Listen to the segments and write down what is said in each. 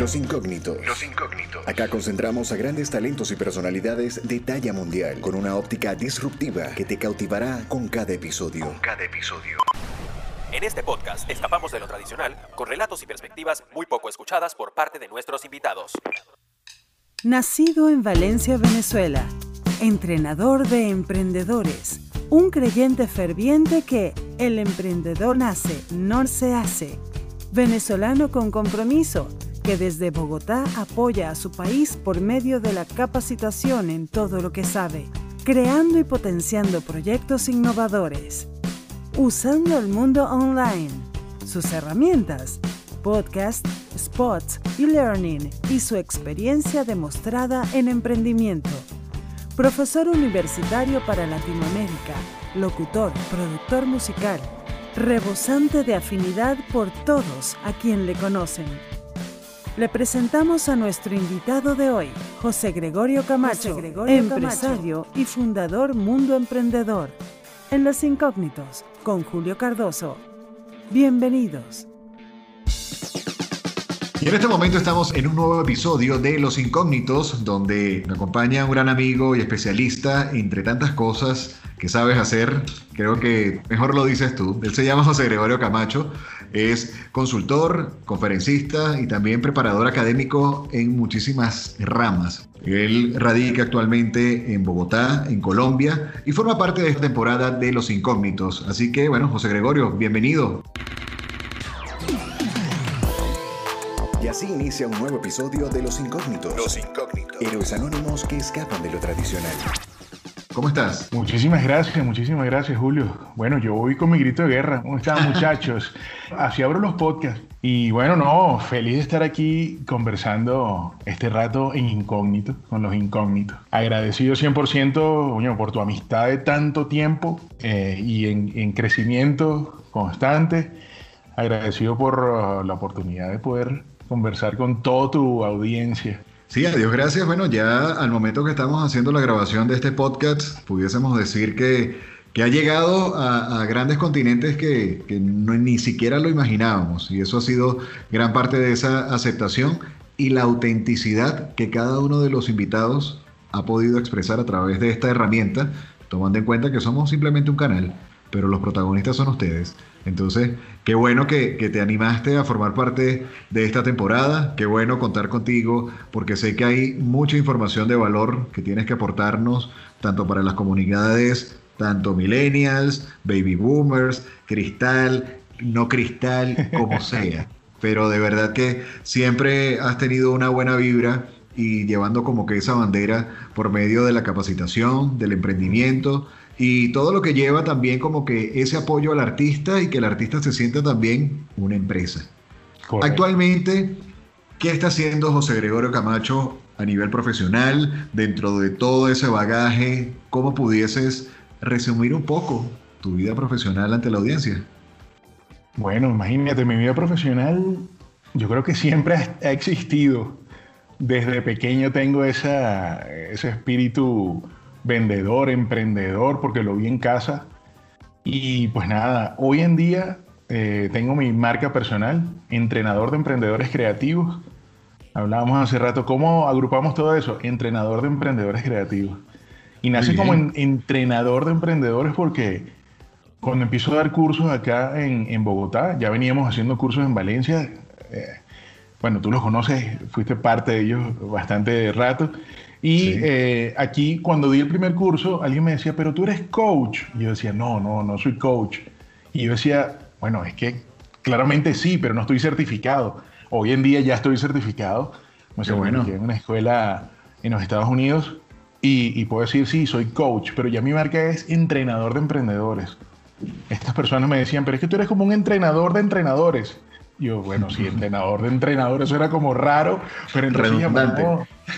Los incógnitos. Los incógnitos. Acá concentramos a grandes talentos y personalidades de talla mundial con una óptica disruptiva que te cautivará con cada episodio. Con cada episodio. En este podcast escapamos de lo tradicional con relatos y perspectivas muy poco escuchadas por parte de nuestros invitados. Nacido en Valencia, Venezuela, entrenador de emprendedores, un creyente ferviente que el emprendedor nace, no se hace, venezolano con compromiso que desde Bogotá apoya a su país por medio de la capacitación en todo lo que sabe, creando y potenciando proyectos innovadores, usando el mundo online, sus herramientas, podcast, spots y learning y su experiencia demostrada en emprendimiento. Profesor universitario para Latinoamérica, locutor, productor musical, rebosante de afinidad por todos a quien le conocen le presentamos a nuestro invitado de hoy, José Gregorio Camacho, empresario y fundador Mundo Emprendedor, en Los Incógnitos, con Julio Cardoso. Bienvenidos. Y en este momento estamos en un nuevo episodio de Los Incógnitos, donde me acompaña un gran amigo y especialista, entre tantas cosas que sabes hacer, creo que mejor lo dices tú. Él se llama José Gregorio Camacho, es consultor, conferencista y también preparador académico en muchísimas ramas. Él radica actualmente en Bogotá, en Colombia, y forma parte de esta temporada de Los Incógnitos. Así que, bueno, José Gregorio, bienvenido. Así inicia un nuevo episodio de Los Incógnitos. Los Incógnitos. Héroes anónimos que escapan de lo tradicional. ¿Cómo estás? Muchísimas gracias, muchísimas gracias, Julio. Bueno, yo voy con mi grito de guerra. ¿Cómo están, muchachos? Así abro los podcasts. Y bueno, no, feliz de estar aquí conversando este rato en incógnito, con los incógnitos. Agradecido 100% por tu amistad de tanto tiempo eh, y en, crecimiento constante. Agradecido por uh, la oportunidad de poder conversar con toda tu audiencia. Sí, adiós, gracias. Bueno, ya al momento que estamos haciendo la grabación de este podcast, pudiésemos decir que, que ha llegado a, grandes continentes que, que ni siquiera lo imaginábamos. Y eso ha sido gran parte de esa aceptación y la autenticidad que cada uno de los invitados ha podido expresar a través de esta herramienta, tomando en cuenta que somos simplemente un canal, pero los protagonistas son ustedes. Entonces, qué bueno que, te animaste a formar parte de esta temporada, qué bueno contar contigo, porque sé que hay mucha información de valor que tienes que aportarnos, tanto para las comunidades, tanto millennials, baby boomers, cristal, no cristal, como sea. Pero de verdad que siempre has tenido una buena vibra y llevando como que esa bandera por medio de la capacitación, del emprendimiento y todo lo que lleva también como que ese apoyo al artista y que el artista se sienta también una empresa. Actualmente, ¿qué está haciendo José Gregorio Camacho a nivel profesional dentro de todo ese bagaje? ¿Cómo pudieses resumir un poco tu vida profesional ante la audiencia? Bueno, imagínate, mi vida profesional yo creo que siempre ha existido. Desde pequeño tengo esa, ese espíritu vendedor, emprendedor, porque lo vi en casa. Y pues nada, hoy en día eh, tengo mi marca personal, entrenador de emprendedores creativos. Hablábamos hace rato, ¿cómo agrupamos todo eso? Entrenador de emprendedores creativos. Y nace como entrenador de emprendedores porque cuando empiezo a dar cursos acá en, Bogotá, ya veníamos haciendo cursos en Valencia. Eh, bueno, tú los conoces, fuiste parte de ellos bastante rato. Y eh, aquí, cuando di el primer curso, alguien me decía, pero tú eres coach. Y yo decía, no, no, no soy coach. Y yo decía, bueno, es que claramente sí, pero no estoy certificado. Hoy en día ya estoy certificado. Me bueno. en una escuela en los Estados Unidos y, y, puedo decir, sí, soy coach, pero ya mi marca es entrenador de emprendedores. Estas personas me decían, pero es que tú eres como un entrenador de entrenadores. Yo, bueno, sí, entrenador de entrenadores, eso era como raro, pero entonces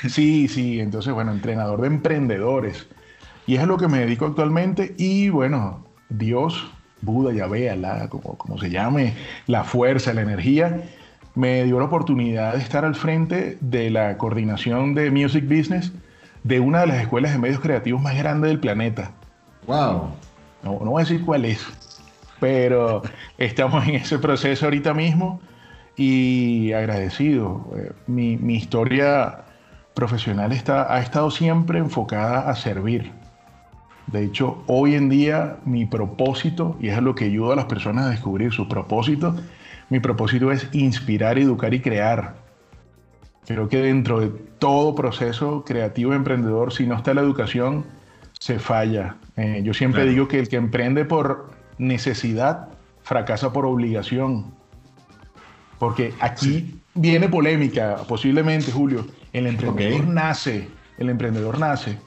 Sí, sí, entonces, bueno, entrenador de emprendedores. Y es a lo que me dedico actualmente. Y bueno, Dios, Buda, Yahvé, Alá, como, como se llame, la fuerza, la energía, me dio la oportunidad de estar al frente de la coordinación de Music Business de una de las escuelas de medios creativos más grandes del planeta. ¡Wow! No, no voy a decir cuál es, pero estamos en ese proceso ahorita mismo y agradecido. Eh, mi, mi historia profesional está, ha estado siempre enfocada a servir. De hecho, hoy en día mi propósito, y es lo que ayuda a las personas a descubrir su propósito, mi propósito es inspirar, educar y crear. Creo que dentro de todo proceso creativo emprendedor, si no está la educación, se falla. Eh, yo siempre digo que el que emprende por necesidad fracasa por obligación. Porque aquí viene polémica, posiblemente, Julio. El emprendedor nace, el emprendedor nace.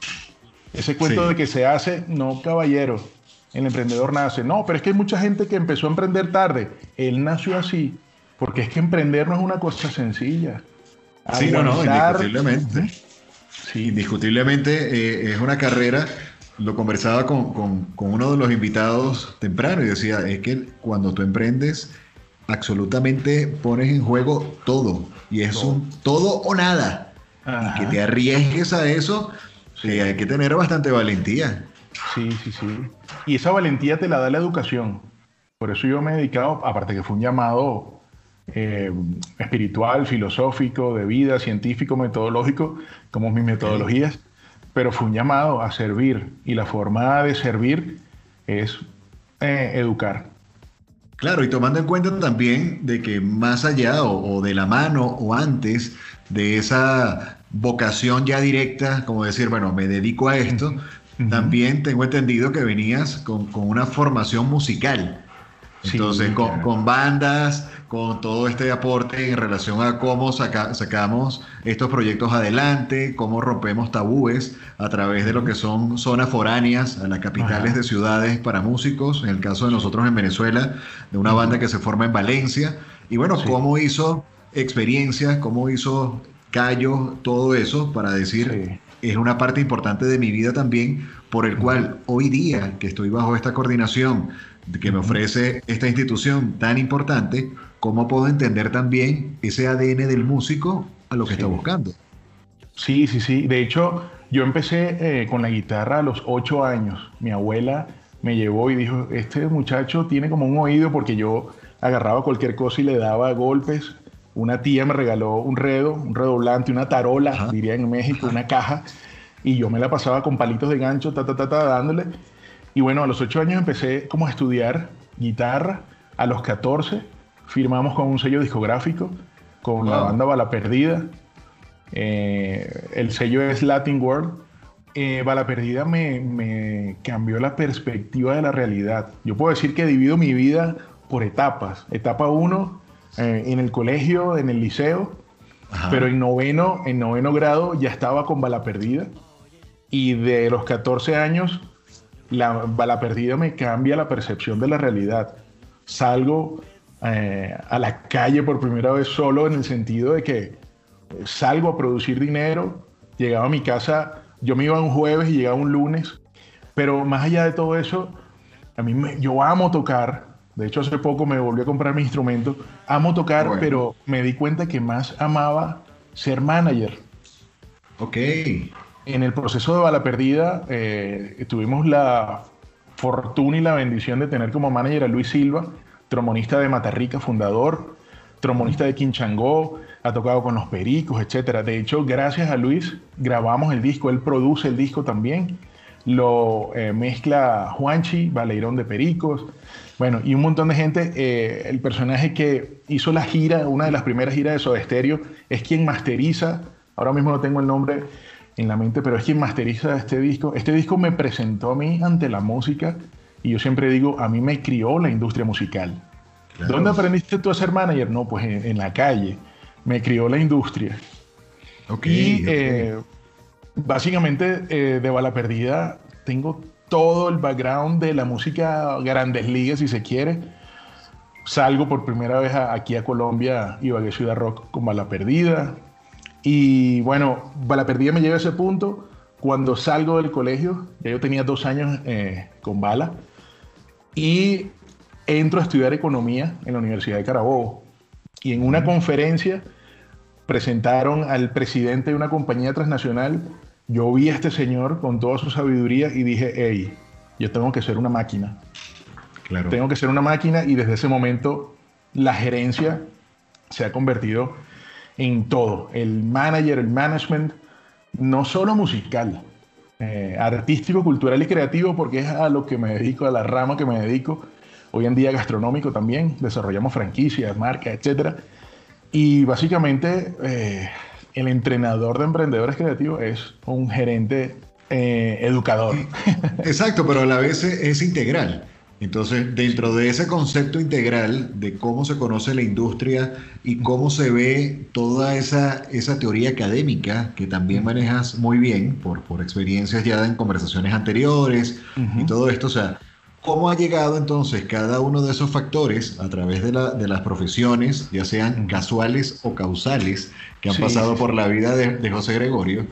Ese cuento de que se hace, no, caballero. El emprendedor nace. No, pero es que hay mucha gente que empezó a emprender tarde. Él nació así. Porque es que emprender no es una cosa sencilla. Sí, no, no, indiscutiblemente. Sí. Indiscutiblemente eh, es una carrera. Lo conversaba con, con, uno de los invitados temprano y decía, es que cuando tú emprendes, absolutamente pones en juego todo. Y es un todo o nada. Y que te arriesgues a eso, sí. hay que tener bastante valentía. Sí, sí, sí. Y esa valentía te la da la educación. Por eso yo me he dedicado, aparte que fue un llamado eh, espiritual, filosófico, de vida, científico, metodológico, como mis metodologías, pero fue un llamado a servir. Y la forma de servir es eh, educar. Claro, y tomando en cuenta también de que más allá o, de la mano o antes de esa vocación ya directa, como decir, bueno, me dedico a esto, también tengo entendido que venías con, con una formación musical. Entonces, con, bandas, con todo este aporte en relación a cómo sacamos estos proyectos adelante, cómo rompemos tabúes a través de lo que son zonas foráneas a las capitales de ciudades para músicos, en el caso de nosotros en Venezuela, de una banda que se forma en Valencia, y bueno, cómo hizo experiencias, cómo hizo Cayo, todo eso para decir, es una parte importante de mi vida también, por el cual hoy día que estoy bajo esta coordinación, que me ofrece esta institución tan importante, ¿cómo puedo entender también ese ADN del músico a lo que está buscando? Sí, sí, sí. De hecho, yo empecé eh, con la guitarra a los ocho años. Mi abuela me llevó y dijo, este muchacho tiene como un oído porque yo agarraba cualquier cosa y le daba golpes. Una tía me regaló un redo, un redoblante, una tarola, diría en México, una caja, y yo me la pasaba con palitos de gancho, ta, ta, ta, ta, dándole. Y bueno, a los ocho años empecé como a estudiar guitarra. A los 14 firmamos con un sello discográfico, con la banda Bala Perdida. Eh, el sello es Latin World. Eh, Bala Perdida me, cambió la perspectiva de la realidad. Yo puedo decir que divido mi vida por etapas. Etapa 1 eh, en el colegio, en el liceo, pero en noveno, en noveno grado ya estaba con Bala Perdida. Y de los 14 años la bala perdida me cambia la percepción de la realidad. Salgo eh, a la calle por primera vez solo en el sentido de que salgo a producir dinero, llegaba a mi casa, yo me iba un jueves y llegaba un lunes, pero más allá de todo eso, a mí me, yo amo tocar, de hecho hace poco me volví a comprar mi instrumento, amo tocar, pero me di cuenta que más amaba ser manager. Ok. En el proceso de Bala Perdida eh, tuvimos la fortuna y la bendición de tener como manager a Luis Silva, trombonista de Matarrica, fundador, trombonista de Quinchangó, ha tocado con los Pericos, etc. De hecho, gracias a Luis grabamos el disco, él produce el disco también, lo eh, mezcla Juanchi, Baleirón de Pericos, bueno, y un montón de gente. Eh, el personaje que hizo la gira, una de las primeras giras de Soda Stereo, es quien masteriza, ahora mismo no tengo el nombre, en la mente, pero es quien masteriza este disco. Este disco me presentó a mí ante la música y yo siempre digo, a mí me crió la industria musical. ¿Dónde aprendiste tú a ser manager? No, pues en, la calle. Me crió la industria. y eh, básicamente eh, de Bala Perdida tengo todo el background de la música grandes ligas, si se quiere. Salgo por primera vez aquí a Colombia, iba a Ciudad Rock con Bala Perdida. Y bueno, Bala Perdida me llega a ese punto cuando salgo del colegio, ya yo tenía dos años eh, con Bala, y entro a estudiar economía en la Universidad de Carabobo. Y en una conferencia presentaron al presidente de una compañía transnacional. Yo vi a este señor con toda su sabiduría y dije, hey, yo tengo que ser una máquina. Tengo que ser una máquina y desde ese momento la gerencia se ha convertido en todo. El manager, el management, no solo musical, eh, artístico, cultural y creativo, porque es a lo que me dedico, a la rama que me dedico. Hoy en día gastronómico también, desarrollamos franquicias, marcas, etc. Y básicamente eh, el entrenador de emprendedores creativos es un gerente eh, educador. Exacto, pero a la vez es integral. Entonces, dentro de ese concepto integral de cómo se conoce la industria y cómo se ve toda esa, esa teoría académica que también manejas muy bien por, por experiencias ya en conversaciones anteriores y todo esto, o sea, ¿cómo ha llegado entonces cada uno de esos factores a través de, la, de las profesiones, ya sean casuales o causales, que han pasado por la vida de, de José Gregorio?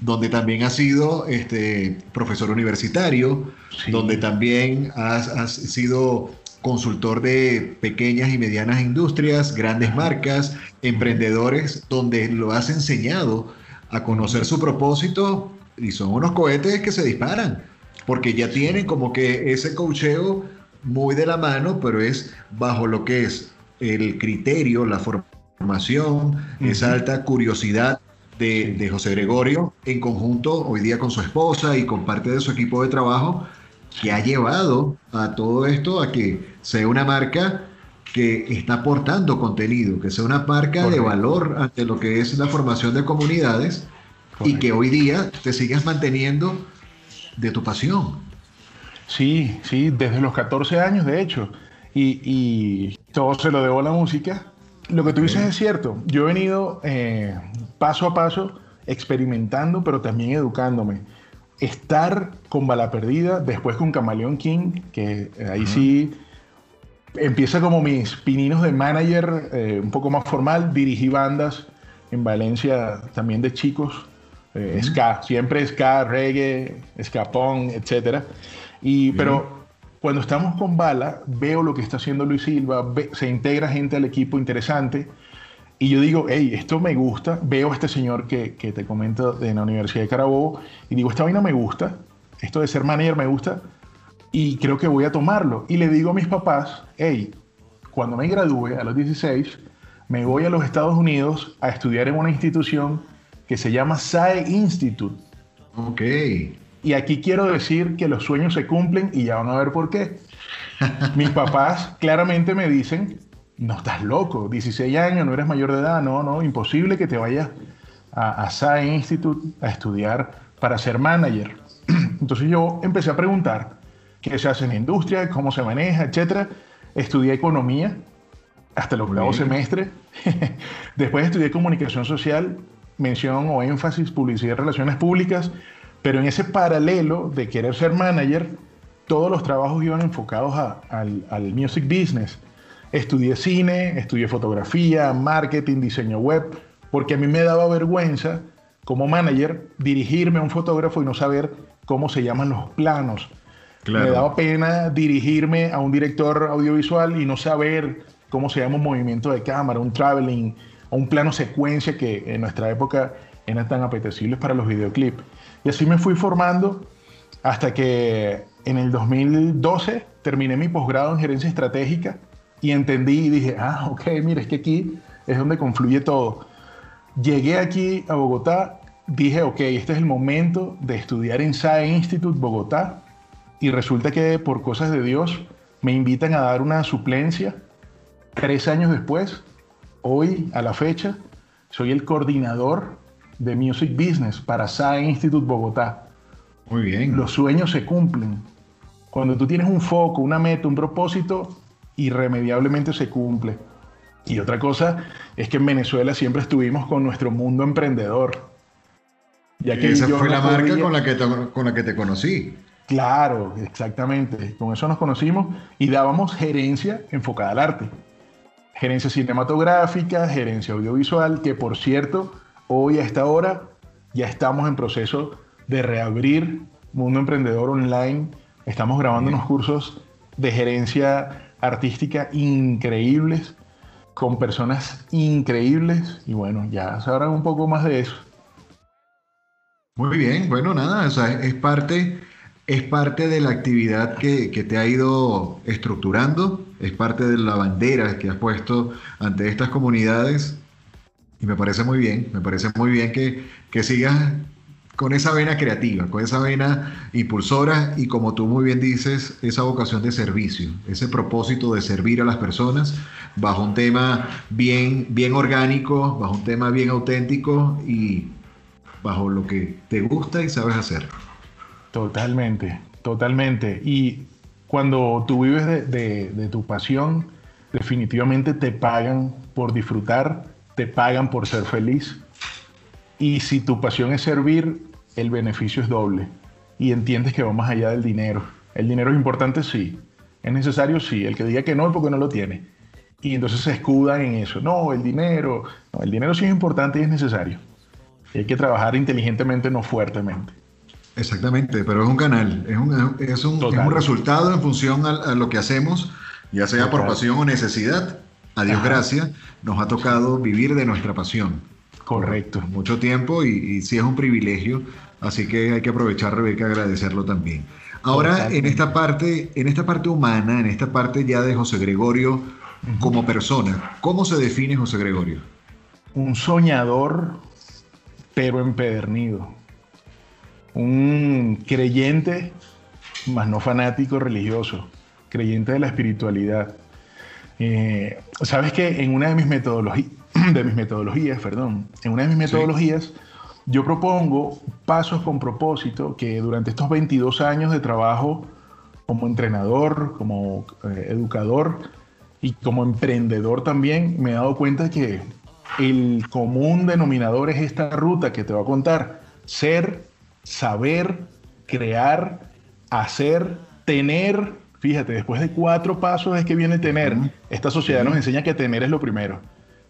Donde también has sido este, profesor universitario, donde también has, sido consultor de pequeñas y medianas industrias, grandes marcas, emprendedores, donde lo has enseñado a conocer su propósito y son unos cohetes que se disparan, porque ya tienen como que ese cocheo muy de la mano, pero es bajo lo que es el criterio, la formación, esa alta curiosidad de, José Gregorio en conjunto hoy día con su esposa y con parte de su equipo de trabajo que ha llevado a todo esto a que sea una marca que está aportando contenido, que sea una marca de valor ante lo que es la formación de comunidades y que hoy día te sigas manteniendo de tu pasión. Sí, sí, desde los 14 años de hecho. Y, y todo se lo debo a la música lo que tú dices es cierto. Yo he venido eh, paso a paso experimentando, pero también educándome. Estar con Bala Perdida, después con Camaleón King, que ahí sí empieza como mis pininos de manager, eh, un poco más formal. Dirigí bandas en Valencia también de chicos, eh, ska, siempre ska, reggae, ska punk, etc. Y, pero cuando estamos con Bala, veo lo que está haciendo Luis Silva, se integra gente al equipo interesante. Y yo digo, hey, esto me gusta. Veo a este señor que, que te comento de la Universidad de Carabobo y digo, esta vaina me gusta. Esto de ser manager me gusta. Y creo que voy a tomarlo. Y le digo a mis papás, hey, cuando me gradúe a los 16, me voy a los Estados Unidos a estudiar en una institución que se llama SAE Institute. Ok. Y aquí quiero decir que los sueños se cumplen y ya van a ver por qué. Mis papás claramente me dicen, no estás loco, 16 años, no eres mayor de edad, no, no, imposible que te vayas a, a Institute a estudiar para ser manager. Entonces yo empecé a preguntar qué se hace en la industria, cómo se maneja, etc. Estudié economía hasta el octavo semestre. Después estudié comunicación social, mención o énfasis, publicidad y relaciones públicas pero en ese paralelo de querer ser manager, todos los trabajos iban enfocados al, music business. Estudié cine, estudié fotografía, marketing, diseño web, porque a mí me daba vergüenza como manager dirigirme a un fotógrafo y no saber cómo se llaman los planos. Me daba pena dirigirme a un director audiovisual y no saber cómo se llama un movimiento de cámara, un traveling, o un plano secuencia que en nuestra época eran tan apetecibles para los videoclips. Y así me fui formando hasta que en el 2012 terminé mi posgrado en gerencia estratégica y entendí y dije, ah, ok, mira, es que aquí es donde confluye todo. Llegué aquí a Bogotá, dije, ok, este es el momento de estudiar en SAE Institute Bogotá y resulta que por cosas de Dios me invitan a dar una suplencia. Tres años después, hoy a la fecha, soy el coordinador de Music Business para SAE Institute Bogotá. Muy bien. Los sueños se cumplen. Cuando tú tienes un foco, una meta, un propósito, irremediablemente se cumple. Y otra cosa es que en Venezuela siempre estuvimos con nuestro mundo emprendedor. Ya que esa fue la marca con la, que te, con la que te conocí. Claro, exactamente. Con eso nos conocimos y dábamos gerencia enfocada al arte. Gerencia cinematográfica, gerencia audiovisual, que por cierto, Hoy a esta hora ya estamos en proceso de reabrir Mundo Emprendedor Online. Estamos grabando unos cursos de gerencia artística increíbles, con personas increíbles. Y bueno, ya sabrán un poco más de eso. Muy bien, bueno, nada, es parte es parte de la actividad que, te ha ido estructurando, es parte de la bandera que has puesto ante estas comunidades y me parece muy bien, me parece muy bien que, que sigas con esa vena creativa, con esa vena impulsora y como tú muy bien dices, esa vocación de servicio, ese propósito de servir a las personas bajo un tema bien, bien orgánico, bajo un tema bien auténtico y bajo lo que te gusta y sabes hacer. Totalmente, totalmente. Y cuando tú vives de, de tu pasión, definitivamente te pagan por disfrutar, te pagan por ser feliz. Y si tu pasión es servir, el beneficio es doble y entiendes que va más allá del dinero. El dinero es importante, sí. Es necesario, sí. El que diga que no es porque no lo tiene. Y entonces se escudan en eso. No, el dinero. No, el dinero sí es importante y es necesario. Y hay que trabajar inteligentemente, no fuertemente. Exactamente, pero es un canal, es un, es un, resultado en función a, lo que hacemos, ya sea por pasión o necesidad. A Dios gracias, nos ha tocado vivir de nuestra pasión. Correcto. mucho tiempo y, y sí es un privilegio Así que hay que aprovechar, Rebeca, agradecerlo también. Ahora, en esta parte, en esta parte humana, en esta parte ya de José Gregorio como persona, ¿cómo se define José Gregorio? Un soñador, pero empedernido. Un creyente, más no fanático religioso, creyente de la espiritualidad. Eh, Sabes que en una de mis metodologías, de mis metodologías, perdón, en una de mis metodologías, yo propongo pasos con propósito que durante estos 22 años de trabajo como entrenador, como eh, educador y como emprendedor también, me he dado cuenta que el común denominador es esta ruta que te voy a contar. Ser, saber, crear, hacer, tener. Fíjate, después de cuatro pasos es que viene tener. Esta sociedad nos enseña que tener es lo primero.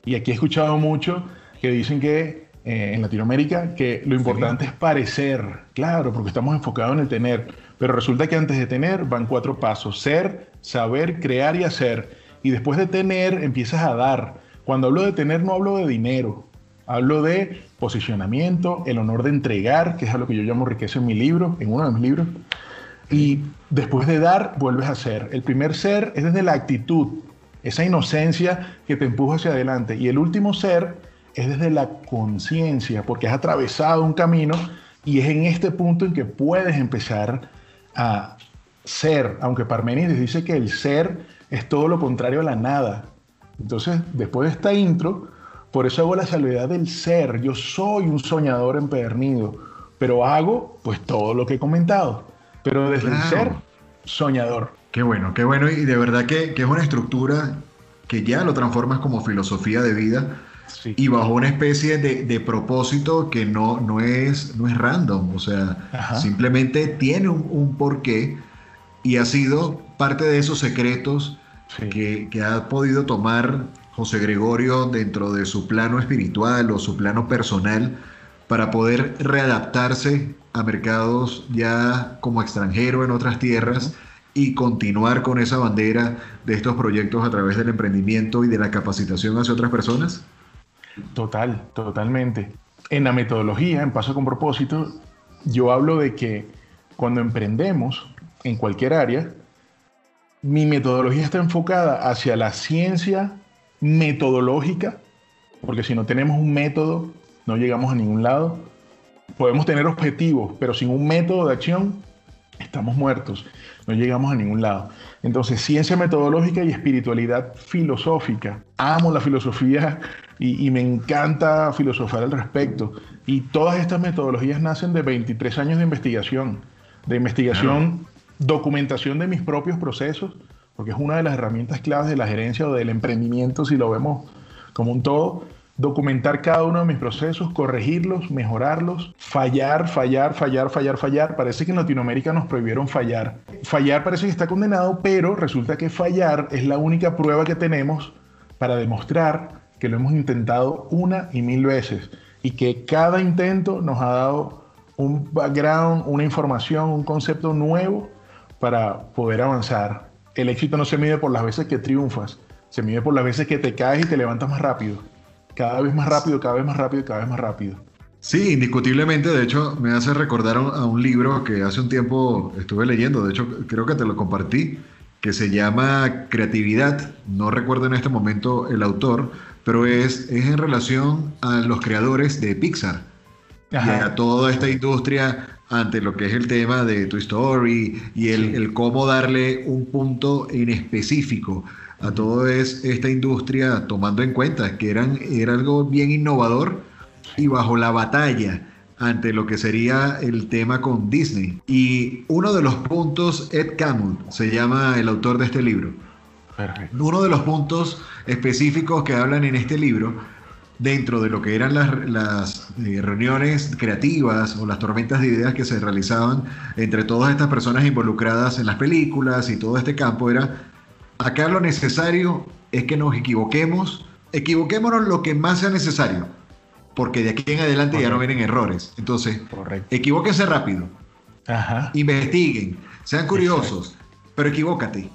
Y aquí he escuchado mucho que dicen que eh, en Latinoamérica que lo importante es parecer, claro, porque estamos enfocados en el tener, pero resulta que antes de tener van cuatro pasos, ser, saber, crear y hacer. Y después de tener empiezas a dar. Cuando hablo de tener no hablo de dinero, hablo de posicionamiento, el honor de entregar, que es a lo que yo llamo riqueza en mi libro, en uno de mis libros. Y después de dar, vuelves a ser. El primer ser es desde la actitud, esa inocencia que te empuja hacia adelante. Y el último ser es desde la conciencia, porque has atravesado un camino y es en este punto en que puedes empezar a ser, aunque Parménides dice que el ser es todo lo contrario a la nada. Entonces, después de esta intro, por eso hago la salvedad del ser. Yo soy un soñador empedernido, pero hago pues todo lo que he comentado. Pero desde el ser, soñador. Qué bueno, qué bueno. Y de verdad que, que es una estructura que ya lo transformas como filosofía de vida y bajo una especie de, propósito que no, no, es, no es random, o sea, simplemente tiene un, porqué y ha sido parte de esos secretos que, que, ha podido tomar José Gregorio dentro de su plano espiritual o su plano personal para poder readaptarse a mercados ya como extranjero en otras tierras y continuar con esa bandera de estos proyectos a través del emprendimiento y de la capacitación hacia otras personas? Total, totalmente. En la metodología, en Paso con Propósito, yo hablo de que cuando emprendemos en cualquier área, mi metodología está enfocada hacia la ciencia metodológica, porque si no tenemos un método, no llegamos a ningún lado. Podemos tener objetivos, pero sin un método de acción, estamos muertos, no llegamos a ningún lado. Entonces, ciencia metodológica y espiritualidad filosófica. Amo la filosofía y, me encanta filosofar al respecto. Y todas estas metodologías nacen de 23 años de investigación, de investigación, documentación de mis propios procesos, porque es una de las herramientas claves de la gerencia o del emprendimiento, si lo vemos como un todo. Documentar cada uno de mis procesos, corregirlos, mejorarlos, fallar, fallar, fallar, fallar, fallar. Parece que en Latinoamérica nos prohibieron fallar. Fallar parece que está condenado, pero resulta que fallar es la única prueba que tenemos para demostrar que lo hemos intentado una y mil veces y que cada intento nos ha dado un background, una información, un concepto nuevo para poder avanzar. El éxito no se mide por las veces que triunfas, se mide por las veces que te caes y te levantas más rápido. Cada vez más rápido, cada vez más rápido, cada vez más rápido. Sí, indiscutiblemente. De hecho, me hace recordar a un libro que hace un tiempo estuve leyendo. De hecho, creo que te lo compartí, que se llama Creatividad. No recuerdo en este momento el autor, pero es, es en relación a los creadores de Pixar y a toda esta industria ante lo que es el tema de tu Story y el, el cómo darle un punto en específico a toda esta industria, tomando en cuenta que eran, era algo bien innovador y bajo la batalla ante lo que sería el tema con Disney. Y uno de los puntos, Ed Catmull, se llama el autor de este libro. Uno de los puntos específicos que hablan en este libro, dentro de lo que eran las, eh, reuniones creativas o las tormentas de ideas que se realizaban entre todas estas personas involucradas en las películas y todo este campo, era, acá lo necesario es que nos equivoquemos, equivoquémonos lo que más sea necesario porque de aquí en adelante ya no vienen errores. Entonces, equivóquense rápido. Investiguen, sean curiosos, pero equivócate,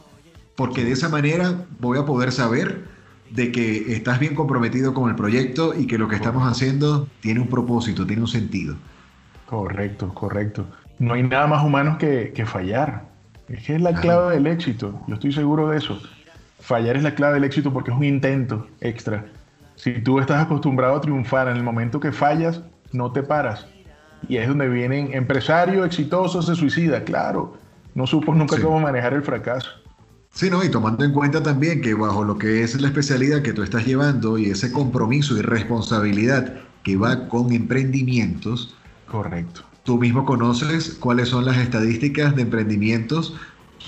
porque de esa manera voy a poder saber de que estás bien comprometido con el proyecto y que lo que estamos haciendo tiene un propósito, tiene un sentido. Correcto, correcto. No hay nada más humano que, fallar. Es que es la clave del éxito. Yo estoy seguro de eso. Fallar es la clave del éxito porque es un intento extra. Si tú estás acostumbrado a triunfar en el momento que fallas, no te paras. Y es donde vienen empresarios exitosos, se suicida, claro. No supo nunca cómo manejar el fracaso. Sí, no, y tomando en cuenta también que bajo lo que es la especialidad que tú estás llevando y ese compromiso y responsabilidad que va con emprendimientos. Correcto. Tú mismo conoces cuáles son las estadísticas de emprendimientos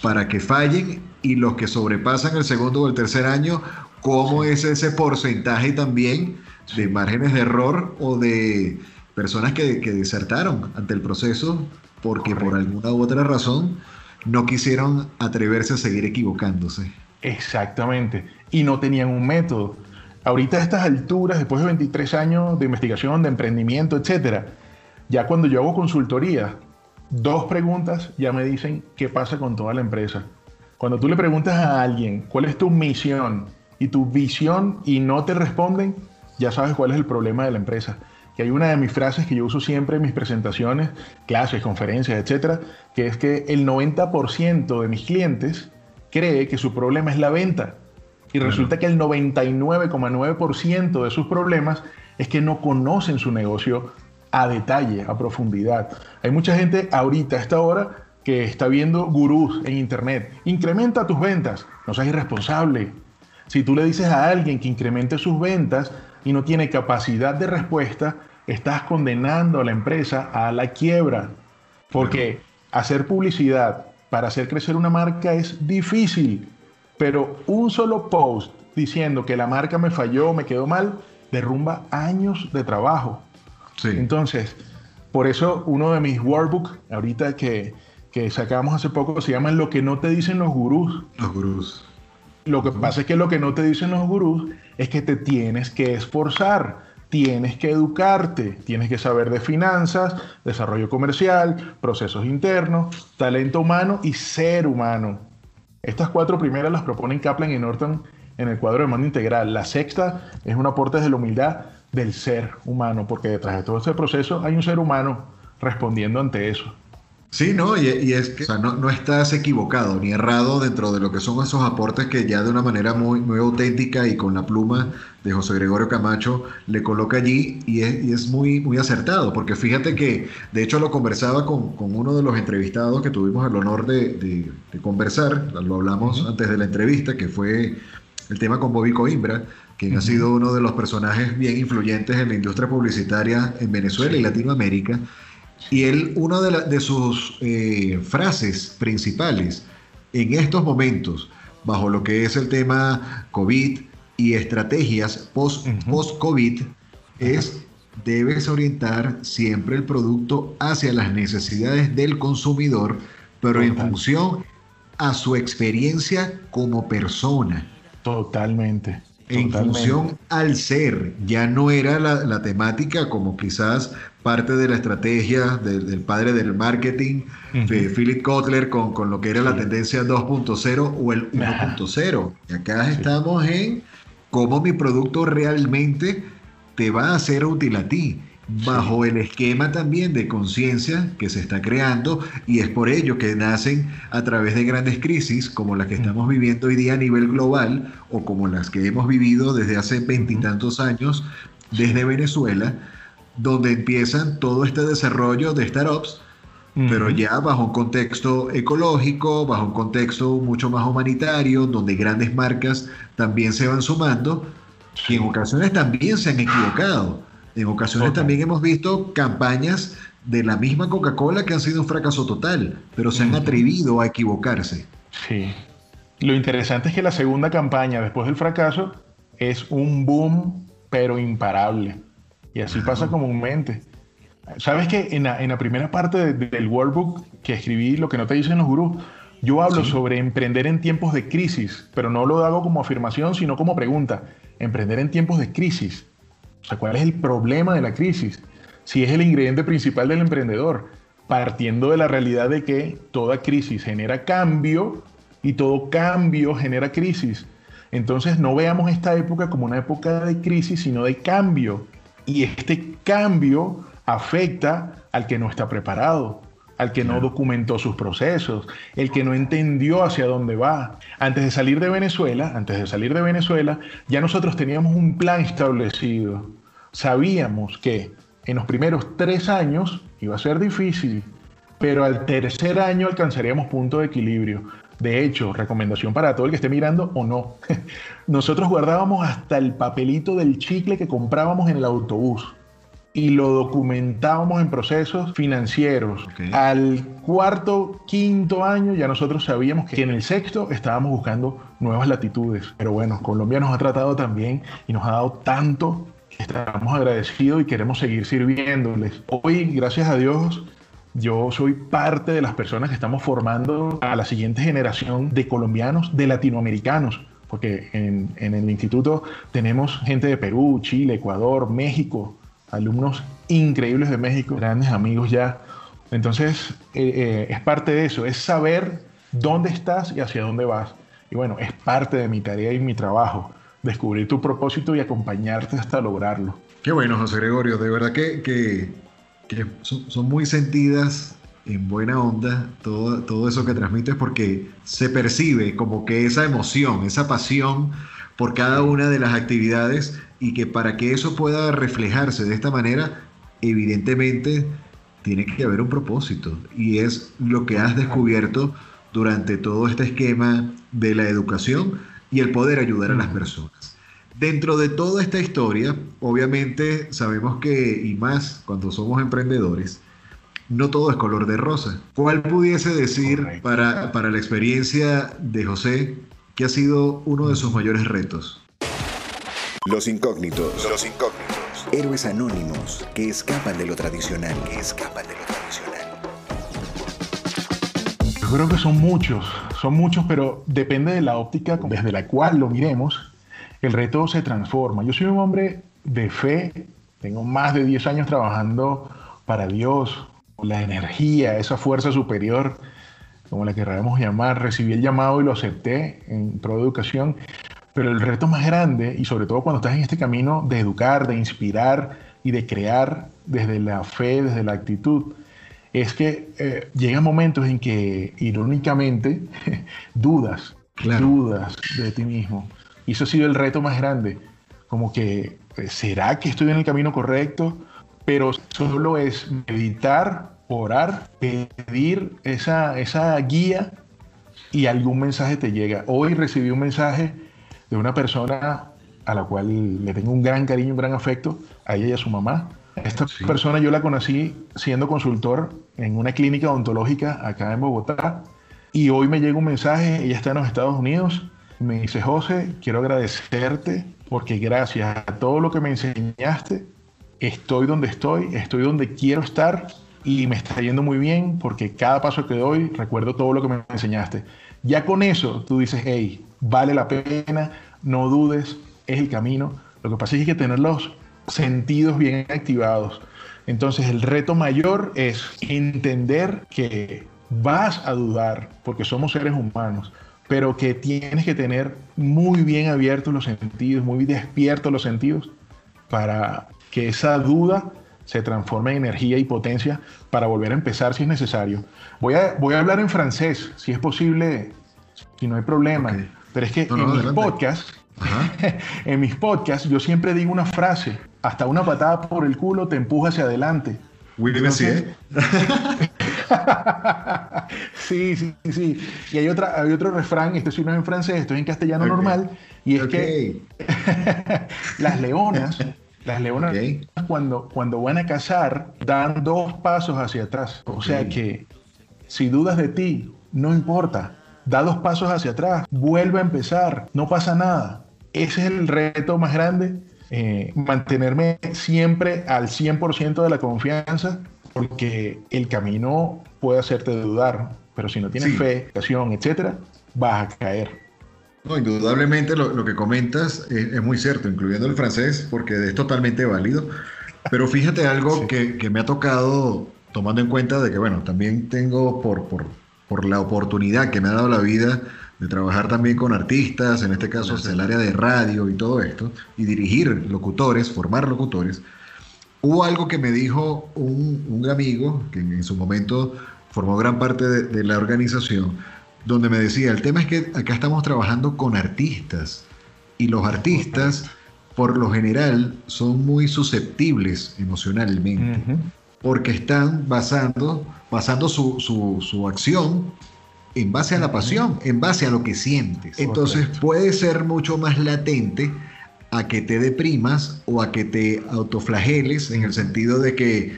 para que fallen y los que sobrepasan el segundo o el tercer año cómo es ese porcentaje también de márgenes de error o de personas que, que desertaron ante el proceso porque por alguna u otra razón no quisieron atreverse a seguir equivocándose. Exactamente. Y no tenían un método. Ahorita a estas alturas, después de 23 años de investigación, de emprendimiento, etcétera, ya cuando yo hago consultoría, dos preguntas ya me dicen qué pasa con toda la empresa. Cuando tú le preguntas a alguien cuál es tu misión, y tu visión y no te responden, ya sabes cuál es el problema de la empresa. Que hay una de mis frases que yo uso siempre en mis presentaciones, clases, conferencias, etcétera, que es que el 90% de mis clientes cree que su problema es la venta. Y resulta que el 99,9% de sus problemas es que no conocen su negocio a detalle, a profundidad. Hay mucha gente ahorita, a esta hora, que está viendo gurús en internet. Incrementa tus ventas. No seas irresponsable. Si tú le dices a alguien que incremente sus ventas y no tiene capacidad de respuesta, estás condenando a la empresa a la quiebra. Porque hacer publicidad para hacer crecer una marca es difícil, pero un solo post diciendo que la marca me falló, me quedó mal, derrumba años de trabajo. Entonces, por eso uno de mis workbooks, ahorita que, que sacamos hace poco, se llama Lo que no te dicen los gurús. Los gurús. Lo que pasa es que lo que no te dicen los gurús es que te tienes que esforzar, tienes que educarte, tienes que saber de finanzas, desarrollo comercial, procesos internos, talento humano y ser humano. Estas cuatro primeras las proponen Kaplan y Norton en el cuadro de mando integral. La sexta es un aporte de la humildad del ser humano, porque detrás de todo este proceso hay un ser humano respondiendo ante eso. Sí, no, y, es que no, estás equivocado ni errado dentro de lo que son esos aportes que ya de una manera muy, muy auténtica y con la pluma de José Gregorio Camacho le coloca allí y es, muy, muy acertado, porque fíjate que de hecho lo conversaba con, uno de los entrevistados que tuvimos el honor de, conversar, lo hablamos antes de la entrevista, que fue el tema con Bobby Coimbra, quien ha sido uno de los personajes bien influyentes en la industria publicitaria en Venezuela y Latinoamérica. Y él, una de, sus eh, frases principales en estos momentos, bajo lo que es el tema COVID y estrategias post-COVID, es debes orientar siempre el producto hacia las necesidades del consumidor, pero en función a su experiencia como persona. Totalmente. En función al ser, ya no era la, temática como quizás parte de la estrategia del, padre del marketing, de Philip Kotler, con, con, lo que era la tendencia 2.0 o el 1.0. Y acá estamos en cómo mi producto realmente te va a ser útil a ti. Bajo el esquema también de conciencia que se está creando y es por ello que nacen a través de grandes crisis como la que estamos viviendo hoy día a nivel global o como las que hemos vivido desde hace veintitantos años desde Venezuela, donde empiezan todo este desarrollo de startups, pero ya bajo un contexto ecológico, bajo un contexto mucho más humanitario, donde grandes marcas también se van sumando, y en ocasiones también se han equivocado en ocasiones también hemos visto campañas de la misma Coca-Cola que han sido un fracaso total, pero se han atrevido a equivocarse. Sí. Lo interesante es que la segunda campaña después del fracaso es un boom, pero imparable. Y así pasa comúnmente. Sabes que en la, primera parte del workbook que escribí, lo que no te dicen los gurús, yo hablo sobre emprender en tiempos de crisis, pero no lo hago como afirmación, sino como pregunta. Emprender en tiempos de crisis. O sea, ¿cuál es el problema de la crisis? Si es el ingrediente principal del emprendedor, partiendo de la realidad de que toda crisis genera cambio y todo cambio genera crisis. Entonces no veamos esta época como una época de crisis, sino de cambio. Y este cambio afecta al que no está preparado, al que no documentó sus procesos, el que no entendió hacia dónde va. Antes de salir de Venezuela, antes de salir de Venezuela, ya nosotros teníamos un plan establecido sabíamos que en los primeros tres años iba a ser difícil, pero al tercer año alcanzaríamos punto de equilibrio. De hecho, recomendación para todo el que esté mirando o no. Nosotros guardábamos hasta el papelito del chicle que comprábamos en el autobús y lo documentábamos en procesos financieros. Al cuarto, quinto año ya nosotros sabíamos que en el sexto estábamos buscando nuevas latitudes. Pero bueno, Colombia nos ha tratado también y nos ha dado tanto Estamos agradecidos y queremos seguir sirviéndoles. Hoy, gracias a Dios, yo soy parte de las personas que estamos formando a la siguiente generación de colombianos, de latinoamericanos, porque en, el instituto tenemos gente de Perú, Chile, Ecuador, México, alumnos increíbles de México, grandes amigos ya. Entonces, eh, eh, es parte de eso, es saber dónde estás y hacia dónde vas. Y bueno, es parte de mi tarea y mi trabajo descubrir tu propósito y acompañarte hasta lograrlo. Qué bueno, José Gregorio, de verdad que, que, son, muy sentidas, en buena onda, todo, todo eso que transmites, porque se percibe como que esa emoción, esa pasión por cada una de las actividades y que para que eso pueda reflejarse de esta manera, evidentemente tiene que haber un propósito y es lo que has descubierto durante todo este esquema de la educación y el poder ayudar a las personas. Dentro de toda esta historia, obviamente sabemos que, y más cuando somos emprendedores, no todo es color de rosa. ¿Cuál pudiese decir para, para la experiencia de José que ha sido uno de sus mayores retos? Los incógnitos. Los incógnitos. Héroes anónimos que escapan de lo tradicional. Que escapan de lo tradicional. Yo creo que son muchos son muchos, pero depende de la óptica desde la cual lo miremos, el reto se transforma. Yo soy un hombre de fe, tengo más de 10 años trabajando para Dios, la energía, esa fuerza superior, como la queramos llamar, recibí el llamado y lo acepté en pro educación, pero el reto más grande, y sobre todo cuando estás en este camino de educar, de inspirar y de crear desde la fe, desde la actitud, es que eh, llegan momentos en que irónicamente dudas, dudas de ti mismo. Y eso ha sido el reto más grande. Como que, eh, ¿será que estoy en el camino correcto? Pero solo es meditar, orar, pedir esa, esa guía y algún mensaje te llega. Hoy recibí un mensaje de una persona a la cual le tengo un gran cariño, un gran afecto, a ella y a su mamá, esta persona yo la conocí siendo consultor en una clínica odontológica acá en Bogotá y hoy me llega un mensaje, ella está en los Estados Unidos, me dice, José, quiero agradecerte porque gracias a todo lo que me enseñaste, estoy donde estoy, estoy donde quiero estar y me está yendo muy bien porque cada paso que doy recuerdo todo lo que me enseñaste. Ya con eso tú dices, hey, vale la pena, no dudes, es el camino. Lo que pasa es que hay que tenerlos sentidos bien activados. Entonces el reto mayor es entender que vas a dudar, porque somos seres humanos, pero que tienes que tener muy bien abiertos los sentidos, muy despiertos los sentidos, para que esa duda se transforme en energía y potencia para volver a empezar si es necesario. Voy a, voy a hablar en francés, si es posible, si no hay problema. Pero es que en mis podcasts, en mis podcasts, yo siempre digo una frase, hasta una patada por el culo te empuja hacia adelante. sí, sí, sí. Y hay, otra, hay otro refrán, esto sí no es en francés, esto es en castellano normal, y es que las leonas, las leonas cuando, cuando van a cazar dan dos pasos hacia atrás. O sea que si dudas de ti, no importa, da dos pasos hacia atrás, vuelve a empezar, no pasa nada. Ese es el reto más grande eh, mantenerme siempre al 100% de la confianza, porque el camino puede hacerte dudar, pero si no tienes fe, pasión, etcétera, vas a caer. No, indudablemente lo, que comentas es, muy cierto, incluyendo el francés, porque es totalmente válido. Pero fíjate algo que, que, me ha tocado, tomando en cuenta de que, bueno, también tengo por, por, por la oportunidad que me ha dado la vida de trabajar también con artistas, en este caso en el área de radio y todo esto, y dirigir locutores, formar locutores, hubo algo que me dijo un, amigo, que en, su momento formó gran parte de, la organización, donde me decía, el tema es que acá estamos trabajando con artistas, y los artistas, por lo general, son muy susceptibles emocionalmente, porque están basando, basando su, su, su acción en base a la pasión, en base a lo que sientes. Entonces puede ser mucho más latente a que te deprimas o a que te autoflageles en el sentido de que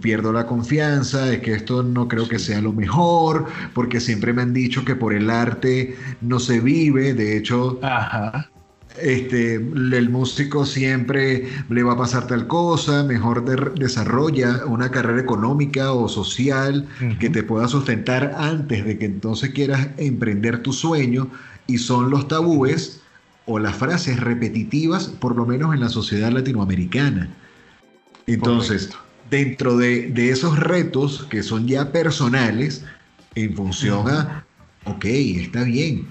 pierdo la confianza, de que esto no creo que sea lo mejor, porque siempre me han dicho que por el arte no se vive, de hecho, Ajá. este, el músico siempre le va a pasar tal cosa, mejor desarrolla una carrera económica o social que te pueda sustentar antes de que entonces quieras emprender tu sueño y son los tabúes o las frases repetitivas, por lo menos en la sociedad latinoamericana. Entonces, dentro de, de, esos retos que son ya personales, en función a, ok, está bien,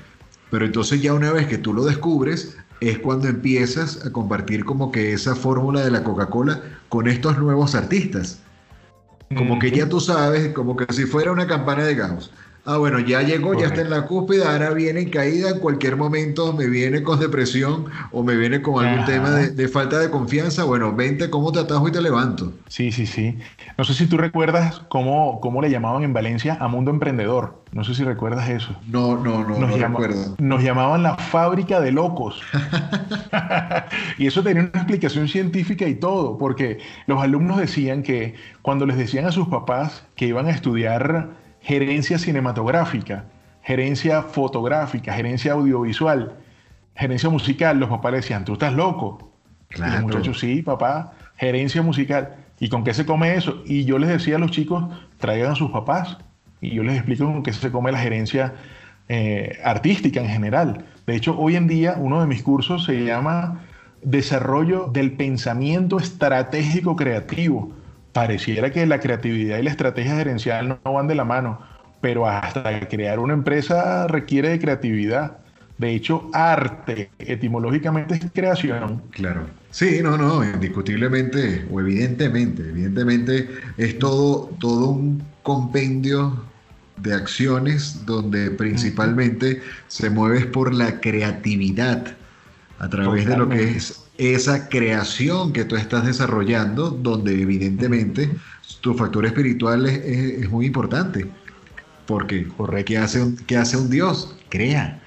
pero entonces ya una vez que tú lo descubres, es cuando empiezas a compartir como que esa fórmula de la Coca-Cola con estos nuevos artistas. Como que ya tú sabes, como que si fuera una campana de Gauss. Ah, bueno, ya llegó, ya está en la cúspide, ahora viene en caída, en cualquier momento me viene con depresión o me viene con algún tema de, falta de confianza. Bueno, vente, cómo te atajo y te levanto. Sí, sí, sí. No sé si tú recuerdas cómo, cómo le llamaban en Valencia a Mundo Emprendedor. No sé si recuerdas eso. No, no, no, nos no recuerdo. Nos llamaban la fábrica de locos. y eso tenía una explicación científica y todo, porque los alumnos decían que cuando les decían a sus papás que iban a estudiar gerencia cinematográfica, gerencia fotográfica, gerencia audiovisual, gerencia musical, los papás le decían, tú estás loco. Claro. Y los muchachos, sí, papá, gerencia musical. ¿Y con qué se come eso? Y yo les decía a los chicos, traigan a sus papás. Y yo les explico con qué se come la gerencia eh, artística en general. De hecho, hoy en día uno de mis cursos se llama Desarrollo del Pensamiento Estratégico Creativo pareciera que la creatividad y la estrategia gerencial no, van de la mano, pero hasta crear una empresa requiere de creatividad. De hecho, arte etimológicamente es creación. Claro. Sí, no, no, indiscutiblemente o evidentemente, evidentemente es todo, todo un compendio de acciones donde principalmente se mueves por la creatividad a través de lo que es esa creación que tú estás desarrollando, donde evidentemente tu factor espiritual es, muy importante. Porque, ¿qué hace, un, ¿qué hace un Dios? Crea.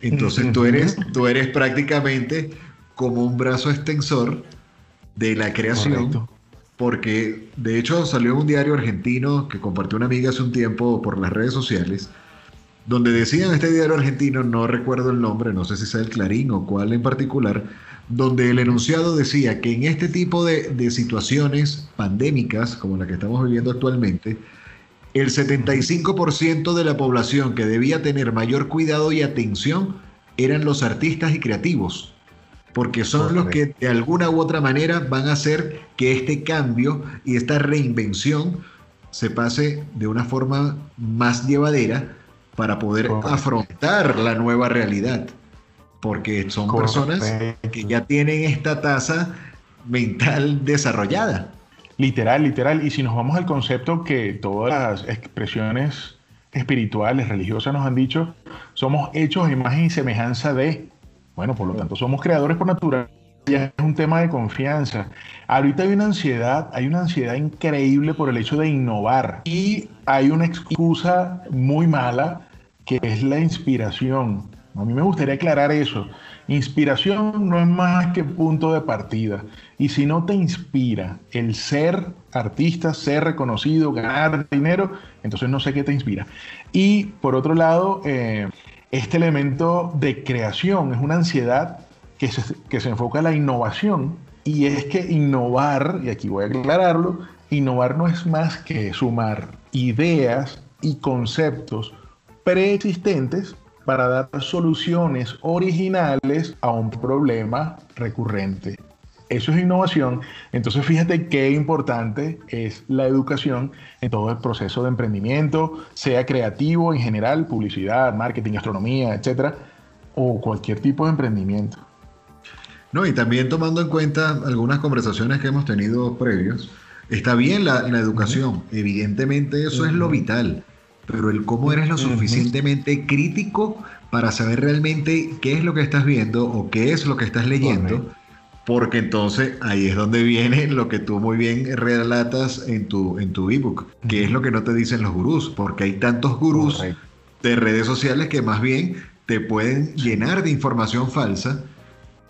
Entonces tú eres, tú eres prácticamente como un brazo extensor de la creación. Porque de hecho salió un diario argentino que compartió una amiga hace un tiempo por las redes sociales, donde decían este diario argentino, no recuerdo el nombre, no sé si sea el Clarín o cuál en particular, donde el enunciado decía que en este tipo de, situaciones pandémicas, como la que estamos viviendo actualmente, el 75% de la población que debía tener mayor cuidado y atención eran los artistas y creativos, porque son los que de alguna u otra manera van a hacer que este cambio y esta reinvención se pase de una forma más llevadera para poder afrontar la nueva realidad porque son personas que ya tienen esta tasa mental desarrollada. Literal, literal. Y si nos vamos al concepto que todas las expresiones espirituales, religiosas nos han dicho, somos hechos imagen y semejanza de, bueno, por lo tanto somos creadores por naturaleza. Es un tema de confianza. Ahorita hay una ansiedad, hay una ansiedad increíble por el hecho de innovar. Y hay una excusa muy mala que es la inspiración. A mí me gustaría aclarar eso. Inspiración no es más que punto de partida. Y si no te inspira el ser artista, ser reconocido, ganar dinero, entonces no sé qué te inspira. Y por otro lado, eh, este elemento de creación es una ansiedad que se, que se enfoca en la innovación. Y es que innovar, y aquí voy a aclararlo, innovar no es más que sumar ideas y conceptos preexistentes para dar soluciones originales a un problema recurrente. Eso es innovación. Entonces fíjate qué importante es la educación en todo el proceso de emprendimiento, sea creativo en general, publicidad, marketing, astronomía, etcétera, o cualquier tipo de emprendimiento. No, y también tomando en cuenta algunas conversaciones que hemos tenido previos, está bien la, educación, evidentemente eso es lo vital, pero el cómo eres lo suficientemente crítico para saber realmente qué es lo que estás viendo o qué es lo que estás leyendo, porque entonces ahí es donde viene lo que tú muy bien relatas en tu, en tu ebook, qué es lo que no te dicen los gurús, porque hay tantos gurús de redes sociales que más bien te pueden llenar de información falsa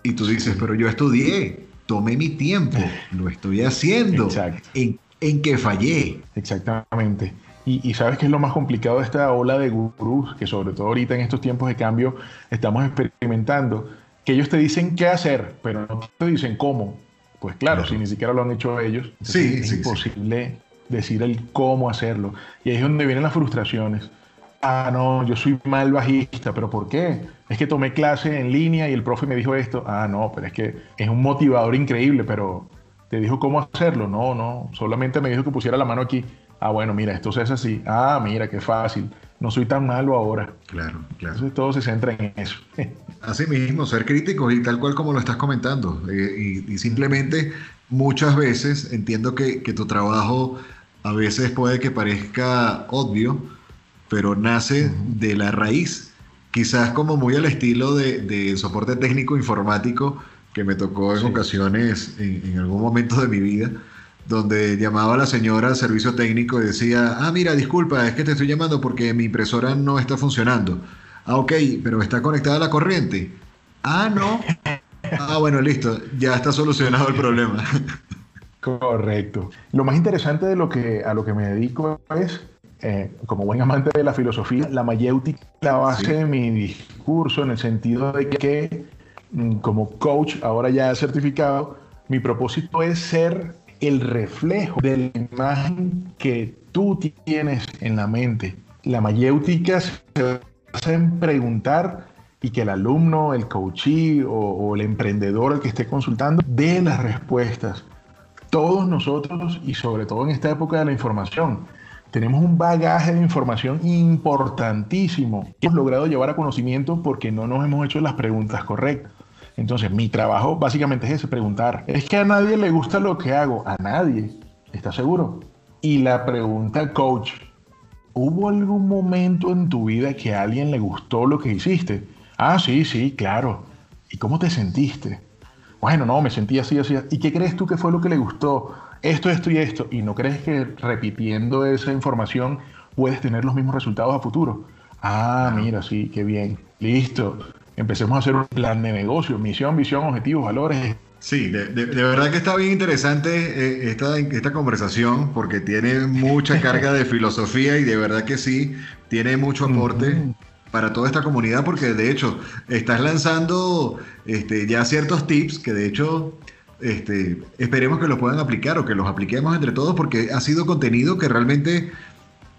y tú dices, pero yo estudié, tomé mi tiempo, lo estoy haciendo, ¿En, en qué fallé. Exactamente. Y, sabes que es lo más complicado de esta ola de gurús, que sobre todo ahorita en estos tiempos de cambio estamos experimentando, que ellos te dicen qué hacer, pero no te dicen cómo. Pues claro, si ni siquiera lo han hecho ellos, es imposible decir el cómo hacerlo. Y ahí es donde vienen las frustraciones. Ah, no, yo soy mal bajista, pero ¿por qué? Es que tomé clase en línea y el profe me dijo esto. Ah, no, pero es que es un motivador increíble, pero ¿te dijo cómo hacerlo? No, no, solamente me dijo que pusiera la mano aquí. Ah, bueno, mira, esto se hace así. Ah, mira, qué fácil. No soy tan malo ahora. Claro, claro. Entonces todo se centra en eso. Así mismo, ser críticos y tal cual como lo estás comentando. Eh, y, simplemente muchas veces entiendo que, tu trabajo a veces puede que parezca obvio, pero nace de la raíz. Quizás como muy al estilo de, soporte técnico informático que me tocó en ocasiones en algún momento de mi vida donde llamaba a la señora al servicio técnico y decía, ah, mira, disculpa, es que te estoy llamando porque mi impresora no está funcionando. Ah, ok, pero está conectada a la corriente. Ah, no. Ah, bueno, listo, ya está solucionado el problema. Correcto. Lo más interesante de lo que, a lo que me dedico es, eh, como buen amante de la filosofía, la mayéutica, la base de mi discurso en el sentido de que mm, como coach, ahora ya certificado, mi propósito es ser el reflejo de la imagen que tú tienes en la mente. La mayéutica se basa en preguntar y que el alumno, el coachee o, el emprendedor, el que esté consultando, dé las respuestas. Todos nosotros, y sobre todo en esta época de la información, tenemos un bagaje de información importantísimo que hemos logrado llevar a conocimiento porque no nos hemos hecho las preguntas correctas. Entonces, mi trabajo básicamente es ese, preguntar. Es que a nadie le gusta lo que hago. A nadie. ¿Estás seguro? Y la pregunta, coach, ¿hubo algún momento en tu vida que a alguien le gustó lo que hiciste? Ah, sí, sí, claro. ¿Y cómo te sentiste? Bueno, no, me sentí así, así. ¿Y qué crees tú que fue lo que le gustó? Esto, esto y esto. ¿Y no crees que repitiendo esa información puedes tener los mismos resultados a futuro? Ah, mira, sí, qué bien. Listo empecemos a hacer un plan de negocio, misión, visión, objetivos, valores. Sí, de, verdad que está bien interesante eh, esta, esta conversación porque tiene mucha carga de filosofía y de verdad que sí, tiene mucho aporte. para toda esta comunidad porque de hecho estás lanzando este, ya ciertos tips que de hecho este, esperemos que los puedan aplicar o que los apliquemos entre todos porque ha sido contenido que realmente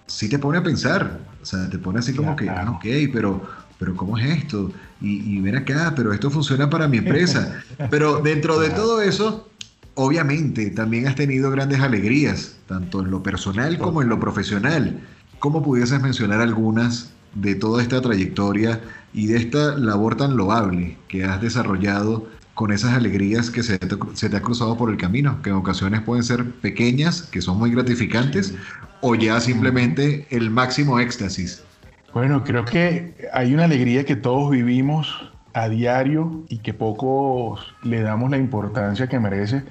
sí te pone a pensar, o sea, te pone así como que, ah, ok, pero pero ¿cómo es esto? Y, ven acá, pero esto funciona para mi empresa. Pero dentro de todo eso, obviamente también has tenido grandes alegrías, tanto en lo personal como en lo profesional. ¿Cómo pudieses mencionar algunas de toda esta trayectoria y de esta labor tan loable que has desarrollado con esas alegrías que se te, ha cruzado por el camino, que en ocasiones pueden ser pequeñas, que son muy gratificantes, o ya simplemente el máximo éxtasis? Bueno, creo que hay una alegría que todos vivimos a diario y que pocos le damos la importancia que merece,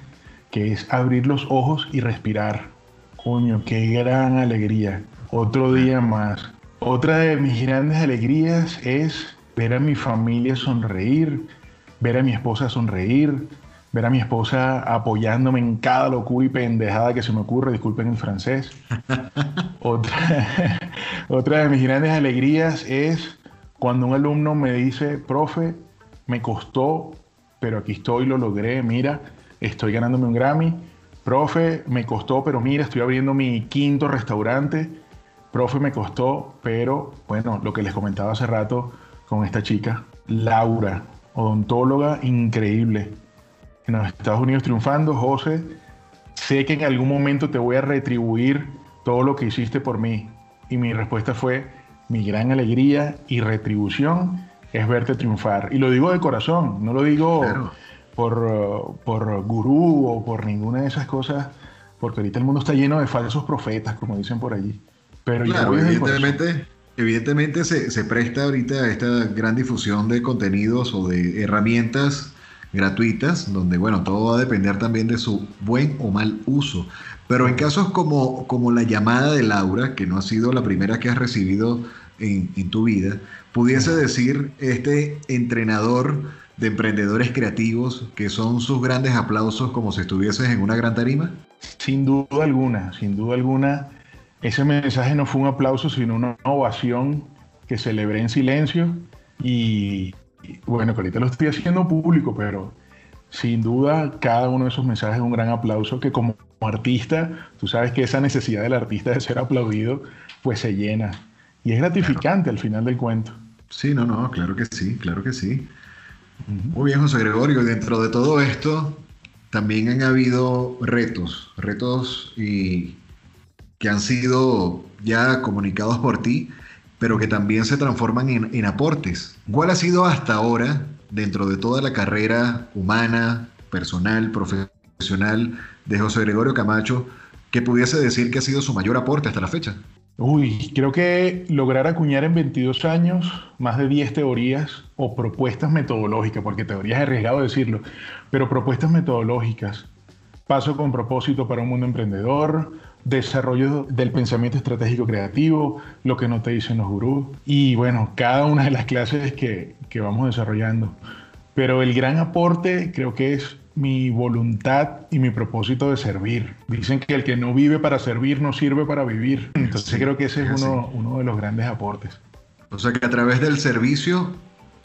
que es abrir los ojos y respirar. Coño, qué gran alegría. Otro día más. Otra de mis grandes alegrías es ver a mi familia sonreír, ver a mi esposa sonreír, ver a mi esposa apoyándome en cada locura y pendejada que se me ocurre, disculpen el francés. otra, otra de mis grandes alegrías es cuando un alumno me dice, profe, me costó, pero aquí estoy, lo logré, mira, estoy ganándome un Grammy. Profe, me costó, pero mira, estoy abriendo mi quinto restaurante. Profe, me costó, pero bueno, lo que les comentaba hace rato con esta chica, Laura, odontóloga increíble. En los Estados Unidos triunfando, José, sé que en algún momento te voy a retribuir todo lo que hiciste por mí. Y mi respuesta fue, mi gran alegría y retribución es verte triunfar. Y lo digo de corazón, no lo digo por, por gurú o por ninguna de esas cosas, porque ahorita el mundo está lleno de falsos profetas, como dicen por allí. Pero claro, evidentemente, evidentemente se, se, presta ahorita a esta gran difusión de contenidos o de herramientas gratuitas, donde bueno, todo va a depender también de su buen o mal uso. Pero en casos como, como la llamada de Laura, que no ha sido la primera que has recibido en, en tu vida, pudiese decir este entrenador de emprendedores creativos que son sus grandes aplausos como si estuvieses en una gran tarima? Sin duda alguna, sin duda alguna ese mensaje no fue un aplauso, sino una ovación que celebré en silencio y, bueno, que ahorita lo estoy haciendo público, pero sin duda cada uno de esos mensajes es un gran aplauso que como artista, tú sabes que esa necesidad del artista de ser aplaudido, pues se llena. Y es gratificante al final del cuento. Sí, no, no, claro que sí, claro que sí. Muy bien, José Gregorio. Dentro de todo esto, también han habido retos, retos y que han sido ya comunicados por ti, pero que también se transforman en, aportes. ¿Cuál ha sido hasta ahora, dentro de toda la carrera humana, personal, profesional de José Gregorio Camacho, que pudiese decir que ha sido su mayor aporte hasta la fecha? Uy, creo que lograr acuñar en 22 años más de 10 teorías o propuestas metodológicas, porque teorías es arriesgado decirlo, pero propuestas metodológicas. Paso con propósito para un mundo emprendedor, desarrollo del pensamiento estratégico creativo, lo que no te dicen los gurús y bueno, cada una de las clases que, que vamos desarrollando. Pero el gran aporte creo que es mi voluntad y mi propósito de servir. Dicen que el que no vive para servir no sirve para vivir. Entonces creo que ese es uno, uno de los grandes aportes. O sea que a través del servicio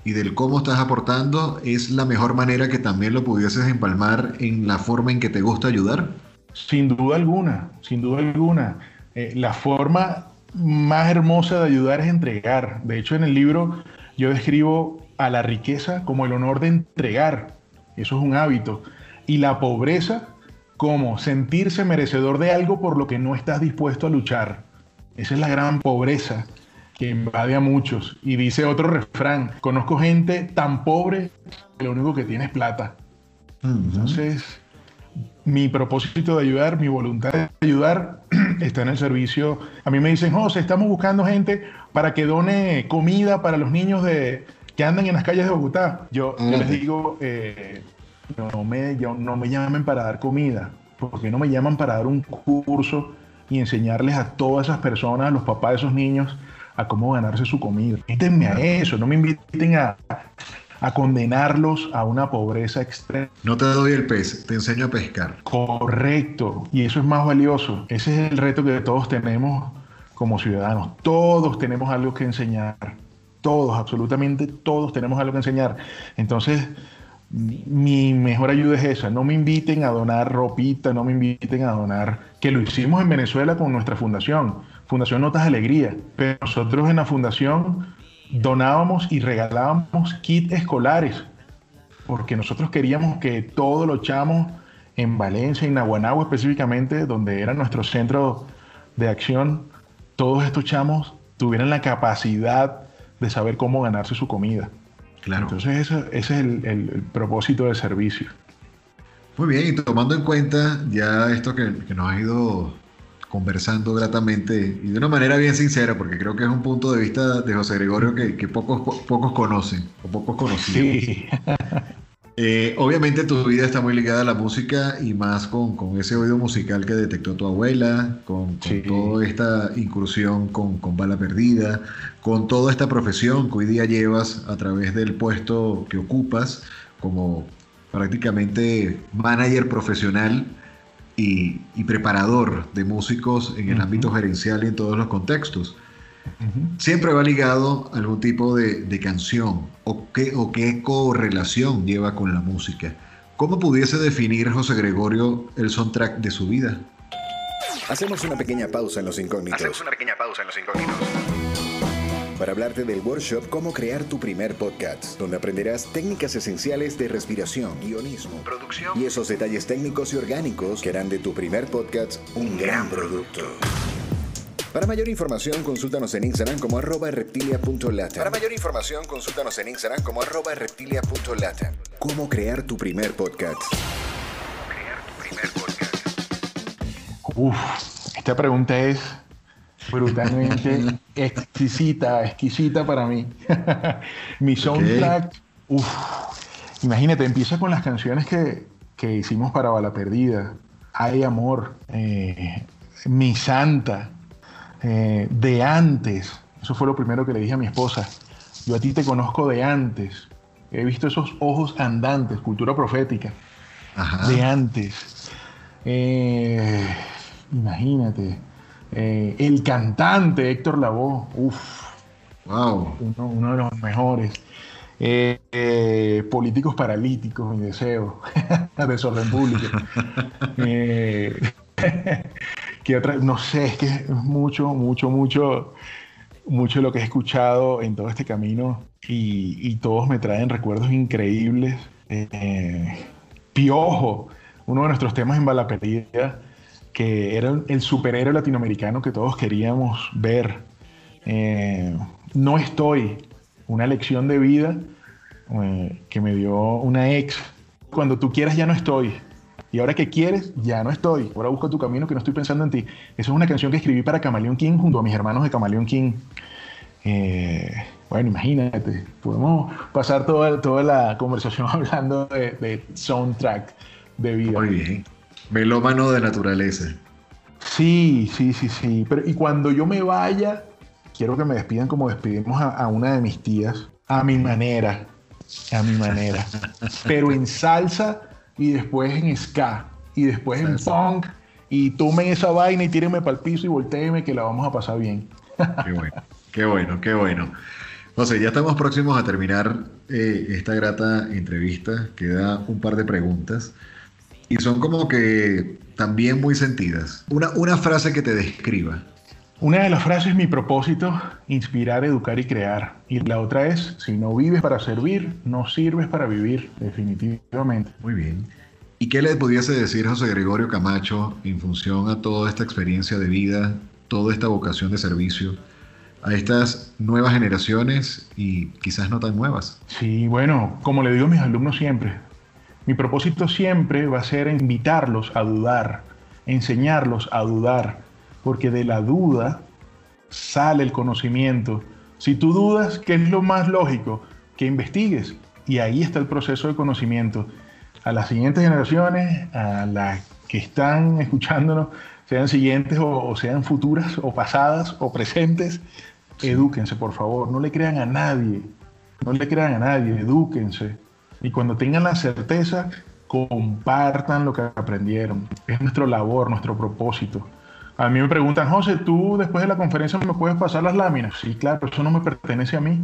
y del cómo estás aportando es la mejor manera que también lo pudieses empalmar en la forma en que te gusta ayudar. Sin duda alguna, sin duda alguna. Eh, la forma más hermosa de ayudar es entregar. De hecho, en el libro yo describo a la riqueza como el honor de entregar. Eso es un hábito. Y la pobreza como sentirse merecedor de algo por lo que no estás dispuesto a luchar. Esa es la gran pobreza que invade a muchos. Y dice otro refrán, conozco gente tan pobre que lo único que tiene es plata. Entonces, mi propósito de ayudar, mi voluntad de ayudar está en el servicio. A mí me dicen, José, estamos buscando gente para que done comida para los niños de, que andan en las calles de Bogotá. Yo, les digo, eh, no, me, no me llamen para dar comida, porque no me llaman para dar un curso y enseñarles a todas esas personas, a los papás de esos niños, a cómo ganarse su comida. Invítenme a eso, no me inviten a, a condenarlos a una pobreza extrema. No te doy el pez, te enseño a pescar. Correcto, y eso es más valioso. Ese es el reto que todos tenemos como ciudadanos. Todos tenemos algo que enseñar. Todos, absolutamente todos tenemos algo que enseñar. Entonces, mi mejor ayuda es esa. No me inviten a donar ropita, no me inviten a donar, que lo hicimos en Venezuela con nuestra fundación, Fundación Notas de Alegría. Pero nosotros en la fundación donábamos y regalábamos kits escolares, porque nosotros queríamos que todos los chamos en Valencia, en Naguanagua específicamente, donde era nuestro centro de acción, todos estos chamos tuvieran la capacidad de saber cómo ganarse su comida. Claro. Entonces ese, es el, propósito de servicio. Muy bien, y tomando en cuenta ya esto que, nos ha ido conversando gratamente y de una manera bien sincera, porque creo que es un punto de vista de José Gregorio que, pocos, pocos conocen o pocos conocemos. Sí. Eh, obviamente tu vida está muy ligada a la música y más con, ese oído musical que detectó tu abuela, con, toda esta incursión con, con, Bala Perdida, con toda esta profesión que hoy día llevas a través del puesto que ocupas como prácticamente manager profesional y, preparador de músicos en el ámbito gerencial y en todos los contextos. Siempre va ligado a algún tipo de, canción o qué, o qué correlación lleva con la música. ¿Cómo pudiese definir José Gregorio el soundtrack de su vida? Hacemos una pequeña pausa en los incógnitos. Hacemos una pequeña pausa en los incógnitos. Para hablarte del workshop Cómo crear tu primer podcast, donde aprenderás técnicas esenciales de respiración, guionismo, producción y esos detalles técnicos y orgánicos que harán de tu primer podcast un gran producto. Para mayor información, consúltanos en Instagram como arroba reptilia.lata. Para mayor información, consúltanos en Instagram como arroba reptilia.lata. ¿Cómo crear tu primer podcast? podcast? Uf, esta pregunta es brutalmente exquisita, exquisita para mí. Mi soundtrack, uf, imagínate, empieza con las canciones que, que hicimos para Bala Perdida. Hay amor, eh, Mi Santa, eh, de antes. Eso fue lo primero que le dije a mi esposa. Yo a ti te conozco de antes. He visto esos ojos andantes, cultura profética. De antes. Eh, imagínate. Eh, el cantante Héctor Lavoe. Uf. Wow. Uno, de los mejores. políticos paralíticos, mi deseo. Desorden público. otra? No sé, es que es mucho, mucho, mucho, mucho lo que he escuchado en todo este camino y, todos me traen recuerdos increíbles. Eh, Piojo, uno de nuestros temas en Bala que era el superhéroe latinoamericano que todos queríamos ver. Eh, no estoy, una lección de vida eh, que me dio una ex. Cuando tú quieras ya no estoy. Y ahora que quieres, ya no estoy. Ahora busco tu camino que no estoy pensando en ti. Esa es una canción que escribí para Camaleón King junto a mis hermanos de Camaleón King. Eh, bueno, imagínate, podemos pasar toda, toda la conversación hablando de, soundtrack de vida. Muy bien. Melómano de naturaleza. Sí, sí, sí, sí. Pero, y cuando yo me vaya, quiero que me despidan como despedimos a, a una de mis tías, a mi manera, a mi manera. Pero en salsa y después en ska y después en punk y tomen esa vaina y tírenme para el piso y volteenme que la vamos a pasar bien. Qué bueno, qué bueno, qué bueno. José, ya estamos próximos a terminar eh, esta grata entrevista. Queda un par de preguntas y son como que también muy sentidas. Una, una frase que te describa. Una de las frases es mi propósito, inspirar, educar y crear. Y la otra es, si no vives para servir, no sirves para vivir, definitivamente. Muy bien. ¿Y qué le pudiese decir José Gregorio Camacho en función a toda esta experiencia de vida, toda esta vocación de servicio, a estas nuevas generaciones y quizás no tan nuevas? Sí, bueno, como le digo a mis alumnos siempre, mi propósito siempre va a ser invitarlos a dudar, enseñarlos a dudar, porque de la duda sale el conocimiento. Si tú dudas, ¿qué es lo más lógico? Que investigues. Y ahí está el proceso de conocimiento. A las siguientes generaciones, a las que están escuchándonos, sean siguientes o, sean futuras o pasadas o presentes, edúquense, por favor. No le crean a nadie. No le crean a nadie, edúquense. Y cuando tengan la certeza, compartan lo que aprendieron. Es nuestro labor, nuestro propósito. A mí me preguntan, José, ¿tú después de la conferencia me puedes pasar las láminas? Sí, claro, eso no me pertenece a mí,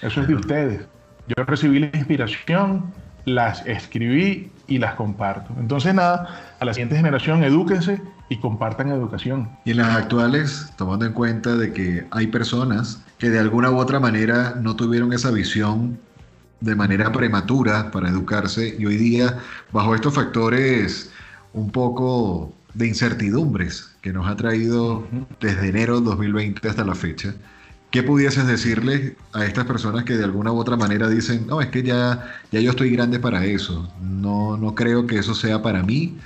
eso es de ustedes. Yo recibí la inspiración, las escribí y las comparto. Entonces, nada, a la siguiente generación, edúquense y compartan educación. Y en las actuales, tomando en cuenta de que hay personas que de alguna u otra manera no tuvieron esa visión de manera prematura para educarse y hoy día, bajo estos factores un poco de incertidumbres que nos ha traído desde enero de 2020 hasta la fecha, ¿qué pudieses decirle a estas personas que de alguna u otra manera dicen, no, es que ya, ya yo estoy grande para eso, no, no creo que eso sea para mí,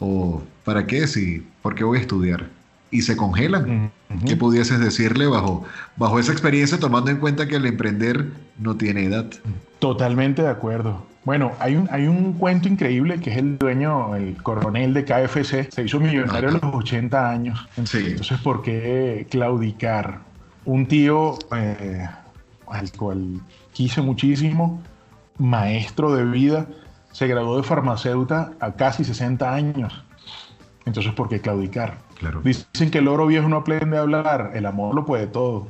o ¿para qué? Si, ¿Por qué voy a estudiar? Y se congelan. ¿Qué pudieses decirle bajo, bajo esa experiencia, tomando en cuenta que el emprender no tiene edad? Totalmente de acuerdo. Bueno, hay un, hay un cuento increíble que es el dueño, el coronel de KFC, se hizo millonario a los 80 años. Entonces, ¿por qué claudicar? Un tío eh, al cual quise muchísimo, maestro de vida, se graduó de farmacéutica a casi 60 años. Entonces, ¿por qué claudicar? Claro. Dicen que el oro viejo no aprende a hablar, el amor lo puede todo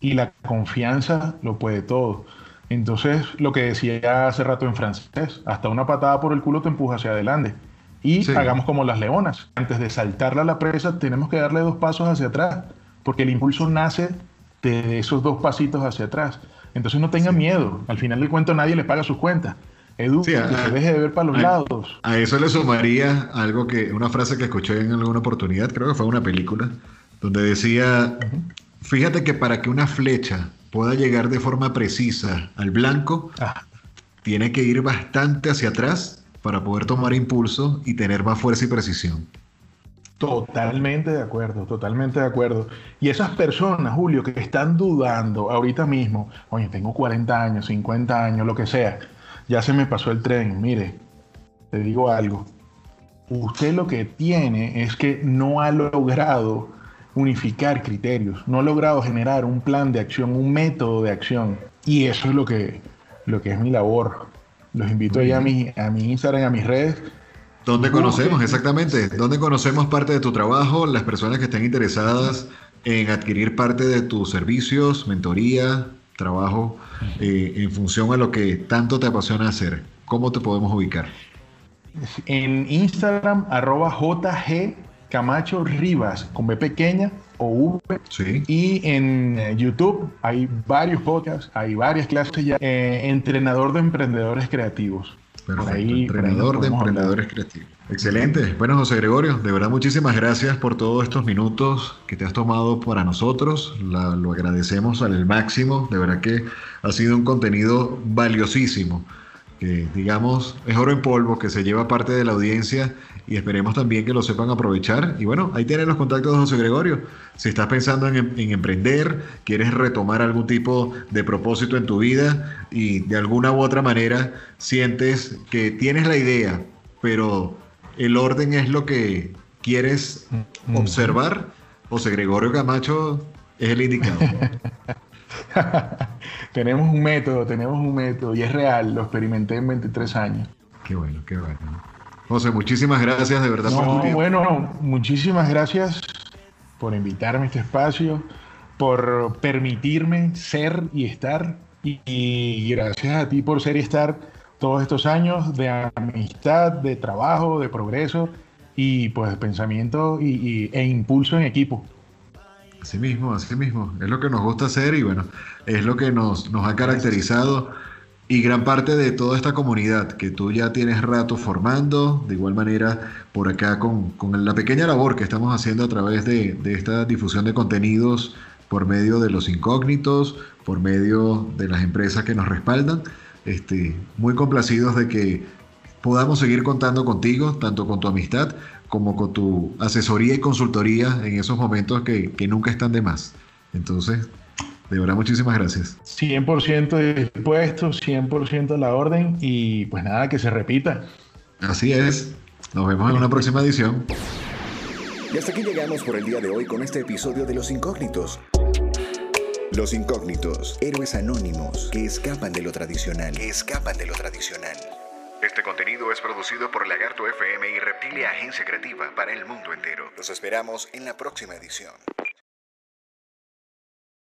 y la confianza lo puede todo. Entonces, lo que decía hace rato en francés, hasta una patada por el culo te empuja hacia adelante. Y hagamos como las leonas. Antes de saltarla a la presa, tenemos que darle dos pasos hacia atrás, porque el impulso nace de esos dos pasitos hacia atrás. Entonces no tenga miedo. Al final del cuento nadie le paga sus cuentas. Edu, se deje de ver para los lados. A eso le sumaría algo que, una frase que escuché en alguna oportunidad, creo que fue una película, donde decía, fíjate que para que una flecha pueda llegar de forma precisa al blanco, ah. tiene que ir bastante hacia atrás para poder tomar impulso y tener más fuerza y precisión. Totalmente de acuerdo, totalmente de acuerdo. Y esas personas, Julio, que están dudando ahorita mismo, oye, tengo 40 años, 50 años, lo que sea, ya se me pasó el tren, mire, te digo algo, usted lo que tiene es que no ha logrado unificar criterios, no ha logrado generar un plan de acción, un método de acción. Y eso es lo que, lo que es mi labor. Los invito ahí a mi, a mi Instagram, a mis redes. ¿Dónde conocemos exactamente? ¿Dónde conocemos parte de tu trabajo? Las personas que estén interesadas en adquirir parte de tus servicios, mentoría, trabajo, eh, en función a lo que tanto te apasiona hacer. ¿Cómo te podemos ubicar? En Instagram, arroba JG Camacho Rivas con B pequeña o V. Y en eh, YouTube hay varios podcasts, hay varias clases ya. Eh, entrenador de emprendedores creativos. Perfecto. entrenador de emprendedores creativos. Excelente. Bueno, José Gregorio, de verdad muchísimas gracias por todos estos minutos que te has tomado para nosotros. lo agradecemos al máximo. De verdad que ha sido un contenido valiosísimo que digamos es oro en polvo, que se lleva parte de la audiencia y esperemos también que lo sepan aprovechar. Y bueno, ahí tienen los contactos de José Gregorio. Si estás pensando en, en, emprender, quieres retomar algún tipo de propósito en tu vida y de alguna u otra manera sientes que tienes la idea, pero el orden es lo que quieres mm. observar, José Gregorio Camacho es el indicado. tenemos un método, tenemos un método y es real, lo experimenté en 23 años. Qué bueno, qué bueno. José, muchísimas gracias de verdad por tu tiempo. Bueno, muchísimas gracias por invitarme a este espacio, por permitirme ser y estar y, gracias a ti por ser y estar todos estos años de amistad, de trabajo, de progreso y pues pensamiento y, e impulso en equipo. Así mismo, así mismo. Es lo que nos gusta hacer y bueno, es lo que nos, nos ha caracterizado y gran parte de toda esta comunidad que tú ya tienes rato formando, de igual manera por acá con, con la pequeña labor que estamos haciendo a través de, de, esta difusión de contenidos por medio de los incógnitos, por medio de las empresas que nos respaldan. Este, muy complacidos de que podamos seguir contando contigo, tanto con tu amistad como con tu asesoría y consultoría en esos momentos que, nunca están de más. Entonces, de verdad, muchísimas gracias. 100% dispuesto, 100% a la orden y pues nada, que se repita. Así es. Nos vemos en una próxima edición. Y hasta aquí llegamos por el día de hoy con este episodio de Los Incógnitos. Los Incógnitos, héroes anónimos que escapan de lo tradicional. Que escapan de lo tradicional. Este contenido es producido por Lagarto FM y Reptilia Agencia Creativa para el mundo entero. Los esperamos en la próxima edición.